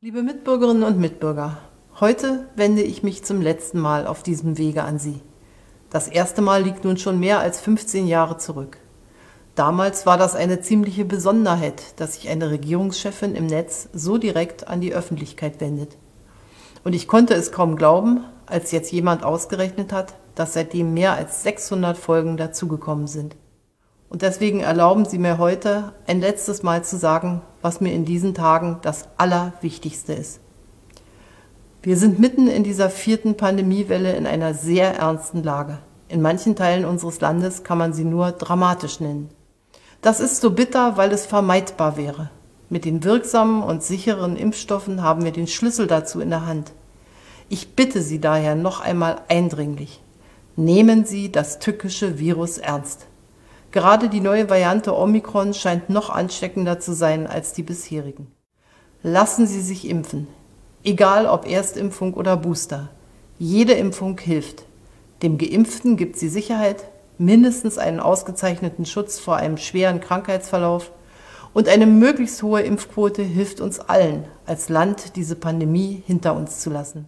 Liebe Mitbürgerinnen und Mitbürger, heute wende ich mich zum letzten Mal auf diesem Wege an Sie. Das erste Mal liegt nun schon mehr als 15 Jahre zurück. Damals war das eine ziemliche Besonderheit, dass sich eine Regierungschefin im Netz so direkt an die Öffentlichkeit wendet. Und ich konnte es kaum glauben, als jetzt jemand ausgerechnet hat, dass seitdem mehr als 600 Folgen dazugekommen sind. Und deswegen erlauben Sie mir heute ein letztes Mal zu sagen, was mir in diesen Tagen das Allerwichtigste ist. Wir sind mitten in dieser vierten Pandemiewelle in einer sehr ernsten Lage. In manchen Teilen unseres Landes kann man sie nur dramatisch nennen. Das ist so bitter, weil es vermeidbar wäre. Mit den wirksamen und sicheren Impfstoffen haben wir den Schlüssel dazu in der Hand. Ich bitte Sie daher noch einmal eindringlich, nehmen Sie das tückische Virus ernst. Gerade die neue Variante Omikron scheint noch ansteckender zu sein als die bisherigen. Lassen Sie sich impfen, egal ob Erstimpfung oder Booster. Jede Impfung hilft. Dem Geimpften gibt sie Sicherheit, mindestens einen ausgezeichneten Schutz vor einem schweren Krankheitsverlauf und eine möglichst hohe Impfquote hilft uns allen, als Land diese Pandemie hinter uns zu lassen.